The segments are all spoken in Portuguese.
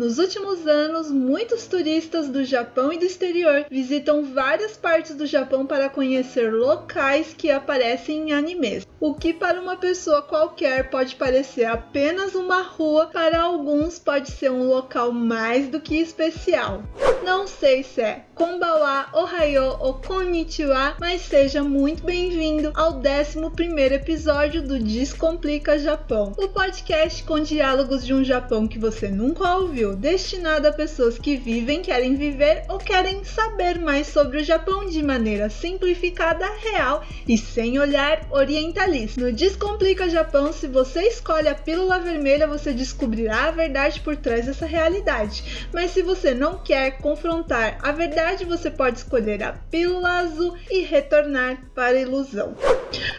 Nos últimos anos, muitos turistas do Japão e do exterior visitam várias partes do Japão para conhecer locais que aparecem em animes. O que para uma pessoa qualquer pode parecer apenas uma rua, para alguns pode ser um local mais do que especial. Não sei se é Konbawa, Ohayo ou Konnichiwa, mas seja muito bem-vindo ao 11 episódio do Descomplica Japão, o podcast com diálogos de um Japão que você nunca ouviu, destinado a pessoas que vivem, querem viver ou querem saber mais sobre o Japão de maneira simplificada, real e sem olhar orientalista. No Descomplica Japão, se você escolhe a pílula vermelha, você descobrirá a verdade por trás dessa realidade. Mas se você não quer confrontar a verdade, você pode escolher a pílula azul e retornar para a ilusão.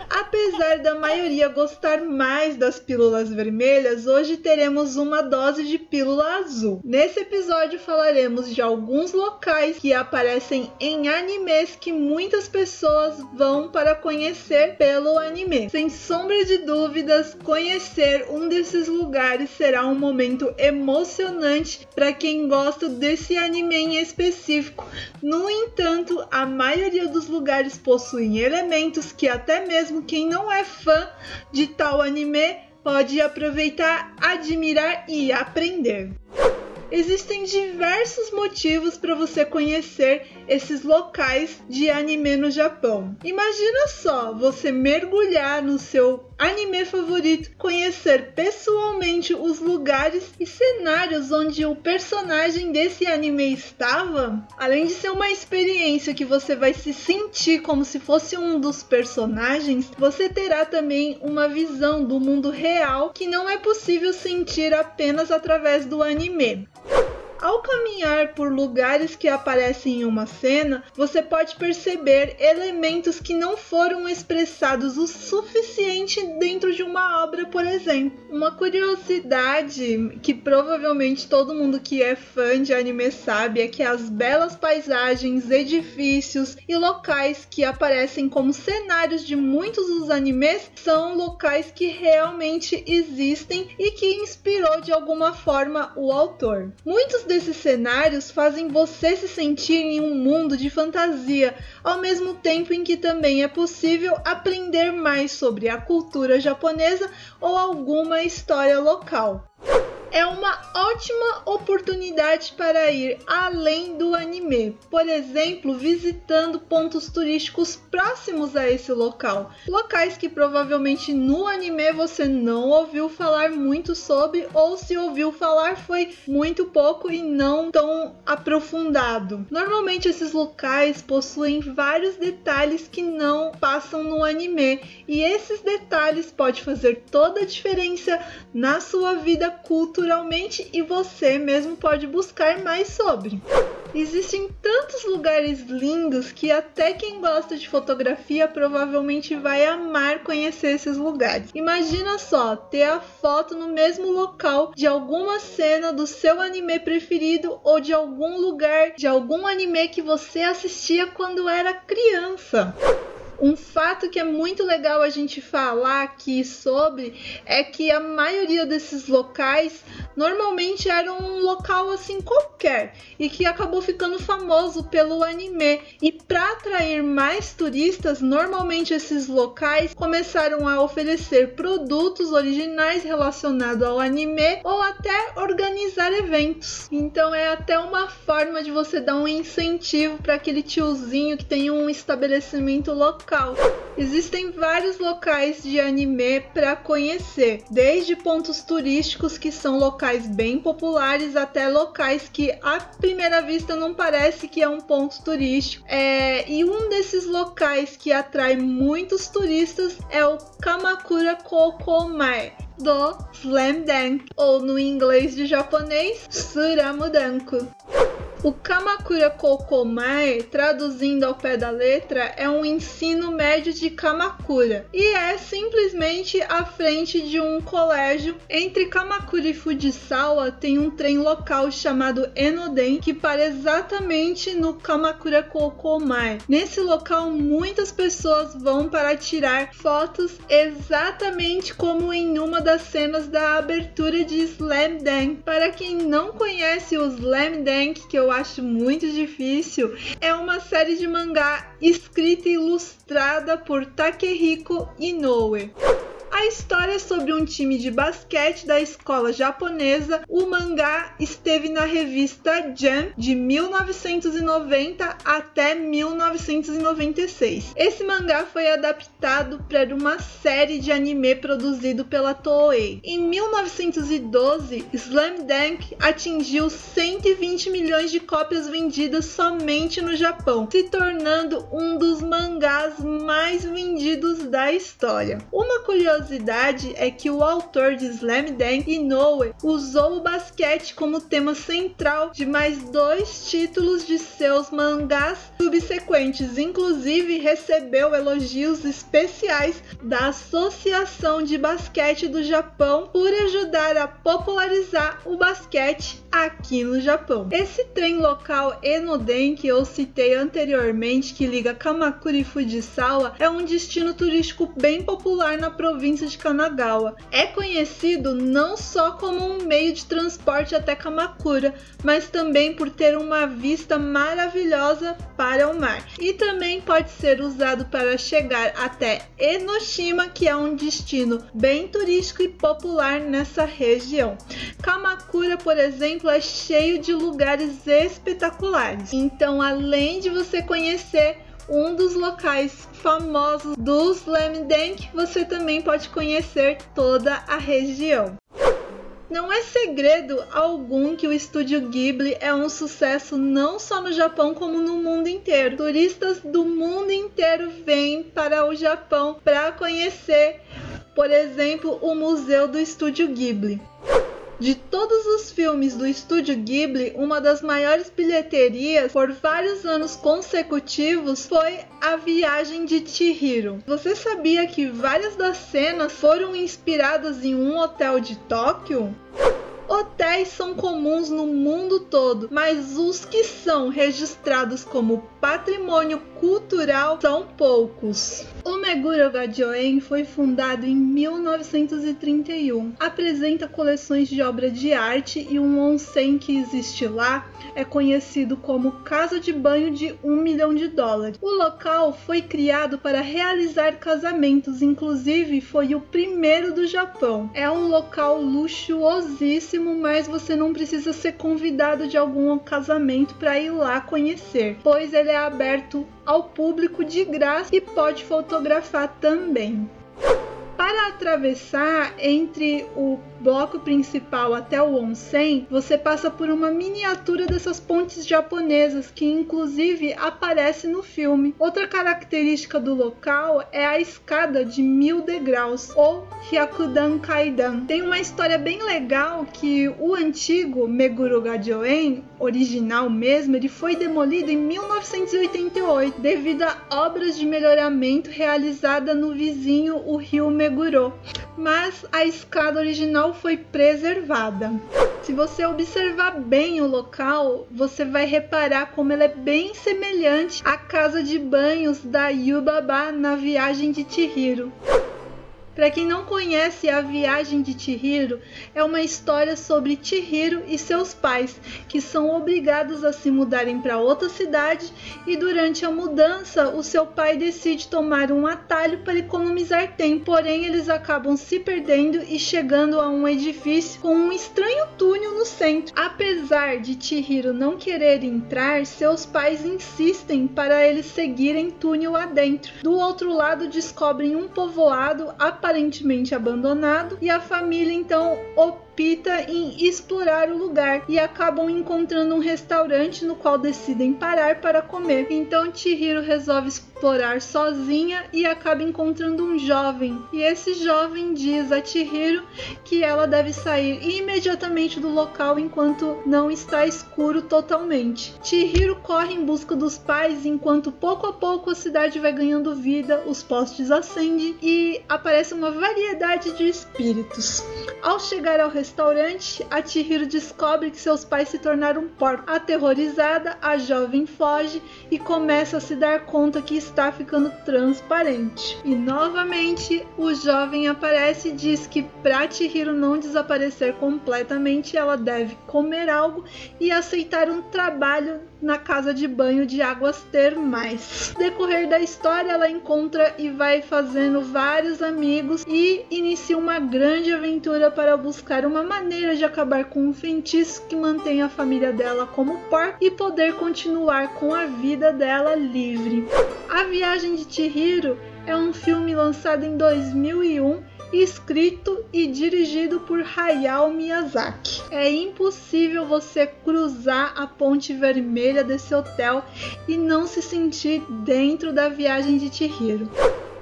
Apesar da maioria gostar mais das pílulas vermelhas, hoje teremos uma dose de pílula azul. Nesse episódio falaremos de alguns locais que aparecem em animes que muitas pessoas vão para conhecer pelo anime. Sem sombra de dúvidas, conhecer um desses lugares será um momento emocionante para quem gosta desse anime em específico. No entanto, a maioria dos lugares possuem elementos que até mesmo quem não é fã de tal anime pode aproveitar, admirar e aprender. Existem diversos motivos para você conhecer esses locais de anime no Japão. Imagina só você mergulhar no seu anime favorito, conhecer pessoalmente os lugares e cenários onde o personagem desse anime estava. Além de ser uma experiência que você vai se sentir como se fosse um dos personagens, você terá também uma visão do mundo real que não é possível sentir apenas através do anime. Ao caminhar por lugares que aparecem em uma cena, você pode perceber elementos que não foram expressados o suficiente dentro de uma obra, por exemplo. Uma curiosidade que provavelmente todo mundo que é fã de anime sabe é que as belas paisagens, edifícios e locais que aparecem como cenários de muitos dos animes são locais que realmente existem e que inspirou de alguma forma o autor. Muitos desses cenários fazem você se sentir em um mundo de fantasia, ao mesmo tempo em que também é possível aprender mais sobre a cultura japonesa ou alguma história local é uma ótima oportunidade para ir além do anime, por exemplo, visitando pontos turísticos próximos a esse local, locais que provavelmente no anime você não ouviu falar muito sobre, ou se ouviu falar foi muito pouco e não tão aprofundado. Normalmente esses locais possuem vários detalhes que não passam no anime, e esses detalhes podem fazer toda a diferença na sua vida cultural culturalmente e você mesmo pode buscar mais sobre. Existem tantos lugares lindos que até quem gosta de fotografia provavelmente vai amar conhecer esses lugares. Imagina só ter a foto no mesmo local de alguma cena do seu anime preferido ou de algum lugar de algum anime que você assistia quando era criança. Um fato que é muito legal a gente falar aqui sobre é que a maioria desses locais normalmente era um local assim qualquer e que acabou ficando famoso pelo anime. E para atrair mais turistas, normalmente esses locais começaram a oferecer produtos originais relacionados ao anime ou até organizar eventos. Então é até uma forma de você dar um incentivo para aquele tiozinho que tem um estabelecimento local local. Existem vários locais de anime para conhecer, desde pontos turísticos que são locais bem populares até locais que à primeira vista não parece que é um ponto turístico. É, e um desses locais que atrai muitos turistas é o Kamakura Kokomae do Slam Dunk, ou no inglês de japonês, Suramudanko. O Kamakura Kokomai, traduzindo ao pé da letra, é um ensino médio de Kamakura e é simplesmente à frente de um colégio. Entre Kamakura e Fujisawa tem um trem local chamado Enoden que para exatamente no Kamakura Kokomai. Nesse local muitas pessoas vão para tirar fotos exatamente como em uma das cenas da abertura de Slam Dunk. Para quem não conhece o Slam Dunk, que eu acho muito difícil, é uma série de mangá escrita e ilustrada por Takehiko Inoue. A história é sobre um time de basquete da escola japonesa. O mangá esteve na revista Jam de 1990 até 1996. Esse mangá foi adaptado para uma série de anime produzido pela Toei. Em 1912, Slam Dunk atingiu 120 milhões de cópias vendidas somente no Japão, se tornando um dos mangás mais vendidos da história. Uma curiosidade curiosidade é que o autor de Slam Dunk, Inoue, usou o basquete como tema central de mais dois títulos de seus mangás subsequentes. Inclusive, recebeu elogios especiais da Associação de Basquete do Japão por ajudar a popularizar o basquete aqui no Japão. Esse trem local Enoden que eu citei anteriormente, que liga Kamakura e Fujisawa, é um destino turístico bem popular na província de Kanagawa. É conhecido não só como um meio de transporte até Kamakura, mas também por ter uma vista maravilhosa para o mar. E também pode ser usado para chegar até Enoshima, que é um destino bem turístico e popular nessa região. Kamakura, por exemplo, é cheio de lugares espetaculares. Então, além de você conhecer um dos locais famosos do Slam Dunk, você também pode conhecer toda a região. Não é segredo algum que o estúdio Ghibli é um sucesso não só no Japão como no mundo inteiro. Turistas do mundo inteiro vêm para o Japão para conhecer, por exemplo, o museu do estúdio Ghibli. De todos os filmes do estúdio Ghibli, uma das maiores bilheterias por vários anos consecutivos foi A Viagem de Chihiro. Você sabia que várias das cenas foram inspiradas em um hotel de Tóquio? Hotéis são comuns no mundo todo, mas os que são registrados como patrimônio cultural são poucos. O Meguro Gajoen foi fundado em 1931. Apresenta coleções de obra de arte e um onsen que existe lá é conhecido como Casa de Banho de um milhão de dólares. O local foi criado para realizar casamentos, inclusive foi o primeiro do Japão. É um local luxuosíssimo, mas você não precisa ser convidado de algum casamento para ir lá conhecer, pois ele é aberto ao público de graça e pode fotografar também. Para atravessar entre o bloco principal até o onsen, você passa por uma miniatura dessas pontes japonesas que inclusive aparece no filme. Outra característica do local é a escada de mil degraus ou Hyakudan Kaidan. Tem uma história bem legal que o antigo Meguro Gajoen, original mesmo, ele foi demolido em 1988 devido a obras de melhoramento realizada no vizinho o rio Meguro. Mas a escada original foi preservada. Se você observar bem o local, você vai reparar como ela é bem semelhante à casa de banhos da Yubaba na viagem de Chihiro. Para quem não conhece A Viagem de Chihiro, é uma história sobre Chihiro e seus pais, que são obrigados a se mudarem para outra cidade e durante a mudança, o seu pai decide tomar um atalho para economizar tempo. Porém, eles acabam se perdendo e chegando a um edifício com um estranho túnel no centro. Apesar de Chihiro não querer entrar, seus pais insistem para eles seguirem túnel adentro. Do outro lado, descobrem um povoado aparentemente abandonado e a família então em explorar o lugar e acabam encontrando um restaurante no qual decidem parar para comer. Então Chihiro resolve explorar sozinha e acaba encontrando um jovem. E esse jovem diz a Chihiro que ela deve sair imediatamente do local enquanto não está escuro totalmente. Chihiro corre em busca dos pais enquanto pouco a pouco a cidade vai ganhando vida, os postes acendem e aparece uma variedade de espíritos. Ao chegar ao a Chihiro descobre que seus pais se tornaram porcos. Aterrorizada, a jovem foge e começa a se dar conta que está ficando transparente. E novamente, o jovem aparece e diz que para Chihiro não desaparecer completamente, ela deve comer algo e aceitar um trabalho na casa de banho de águas termais. No decorrer da história, ela encontra e vai fazendo vários amigos e inicia uma grande aventura para buscar uma maneira de acabar com um feitiço que mantém a família dela como porco e poder continuar com a vida dela livre. A Viagem de Chihiro é um filme lançado em 2001 escrito e dirigido por Hayao Miyazaki. É impossível você cruzar a ponte vermelha desse hotel e não se sentir dentro da viagem de Chihiro.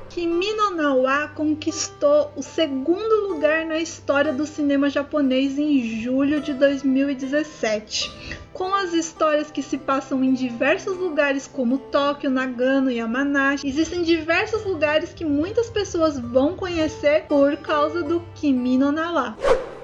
Kimi no Nawa conquistou o segundo lugar na história do cinema japonês em julho de 2017. Com as histórias que se passam em diversos lugares como Tóquio, Nagano e Yamanashi, existem diversos lugares que muitas pessoas vão conhecer por causa do Kimi no Nawa.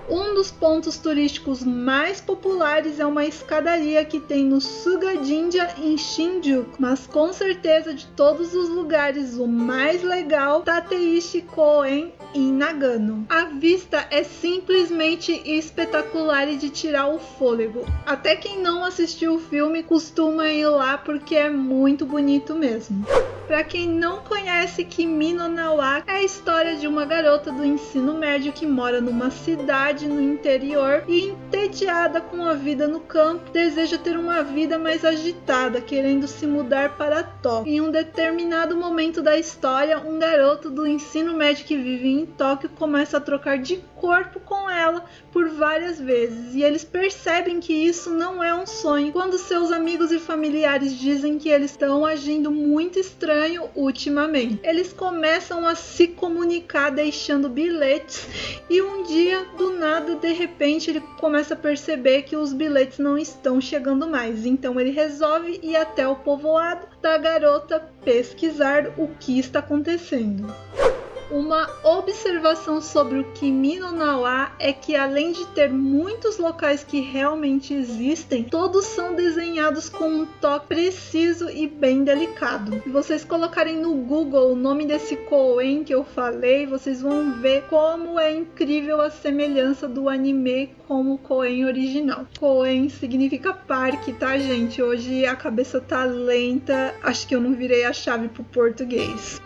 Um dos pontos turísticos mais populares é uma escadaria que tem no Suga-jinja em Shinjuku, mas com certeza de todos os lugares o mais legal Tateishi Koen em Nagano. A vista é simplesmente espetacular e de tirar o fôlego. Até quem não assistiu o filme costuma ir lá porque é muito bonito mesmo. Para quem não conhece, Kimi no Nawa é a história de uma garota do ensino médio que mora numa cidade no interior e entediada com a vida no campo, deseja ter uma vida mais agitada, querendo se mudar para Tóquio. Em um determinado momento da história, um garoto do ensino médio que vive em Tóquio começa a trocar de corpo com ela por várias vezes e eles percebem que isso não é um sonho quando seus amigos e familiares dizem que eles estão agindo muito estranho ultimamente. Eles começam a se comunicar deixando bilhetes e um dia do nada de repente ele começa a perceber que os bilhetes não estão chegando mais. Então ele resolve ir até o povoado da garota pesquisar o que está acontecendo. Uma observação sobre o Kimi no Nawa é que além de ter muitos locais que realmente existem, todos são desenhados com um toque preciso e bem delicado. Se vocês colocarem no Google o nome desse Koen que eu falei, vocês vão ver como é incrível a semelhança do anime com o Koen original. Koen significa parque, tá, gente? Hoje a cabeça tá lenta, acho que eu não virei a chave pro português.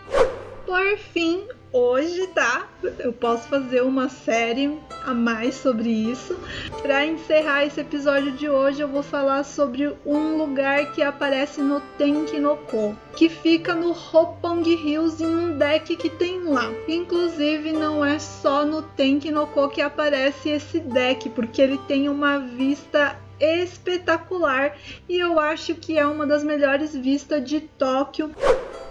Por fim, hoje, tá? Eu posso fazer uma série a mais sobre isso. Para encerrar esse episódio de hoje, eu vou falar sobre um lugar que aparece no Tenkinoko, que fica no Roppongi Hills em um deck que tem lá. Inclusive, não é só no Tenkinoko que aparece esse deck, porque ele tem uma vista espetacular e eu acho que é uma das melhores vistas de Tóquio.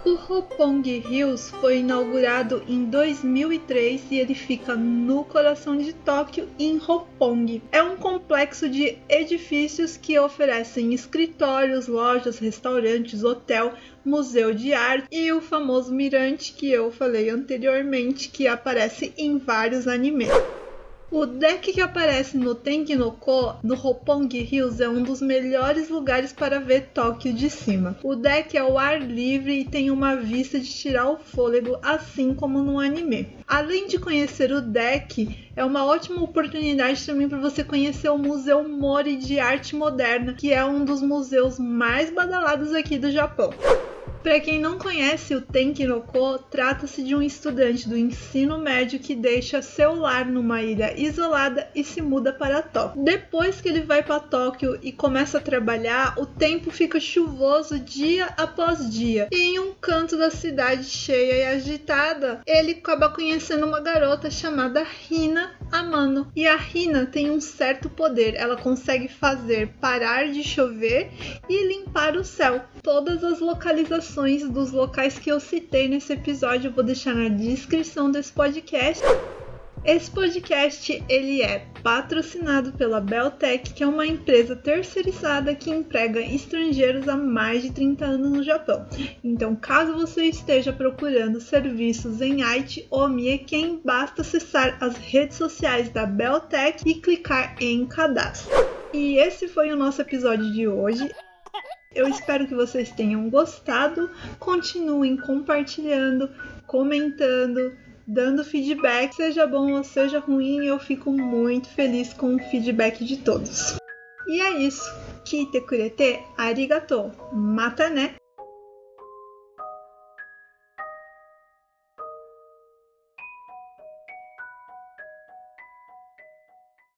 O Roppongi Hills foi inaugurado em 2003 e ele fica no coração de Tóquio, em Roppongi. É um complexo de edifícios que oferecem escritórios, lojas, restaurantes, hotel, museu de arte e o famoso mirante que eu falei anteriormente, que aparece em vários animes. O deck que aparece no Tenkinoko, no Roppongi Hills, é um dos melhores lugares para ver Tóquio de cima. O deck é ao ar livre e tem uma vista de tirar o fôlego, assim como no anime. Além de conhecer o deck, é uma ótima oportunidade também para você conhecer o Museu Mori de Arte Moderna, que é um dos museus mais badalados aqui do Japão. Para quem não conhece o Tenkinoko, trata-se de um estudante do ensino médio que deixa seu lar numa ilha isolada e se muda para Tóquio. Depois que ele vai para Tóquio e começa a trabalhar, o tempo fica chuvoso dia após dia. E em um canto da cidade cheia e agitada, ele acaba conhecendo uma garota chamada Rina Amano. E a Rina tem um certo poder. Ela consegue fazer parar de chover e limpar o céu. Todas as localizações dos locais que eu citei nesse episódio eu vou deixar na descrição desse podcast. Esse podcast ele é patrocinado pela Beltec, que é uma empresa terceirizada que emprega estrangeiros há mais de 30 anos no Japão. Então, caso você esteja procurando serviços em Aichi ou Mieken, basta acessar as redes sociais da Beltec e clicar em cadastro. E esse foi o nosso episódio de hoje. Eu espero que vocês tenham gostado. Continuem compartilhando, comentando dando feedback, seja bom ou seja ruim, eu fico muito feliz com o feedback de todos. E é isso. Kite kurete arigato. Mata né?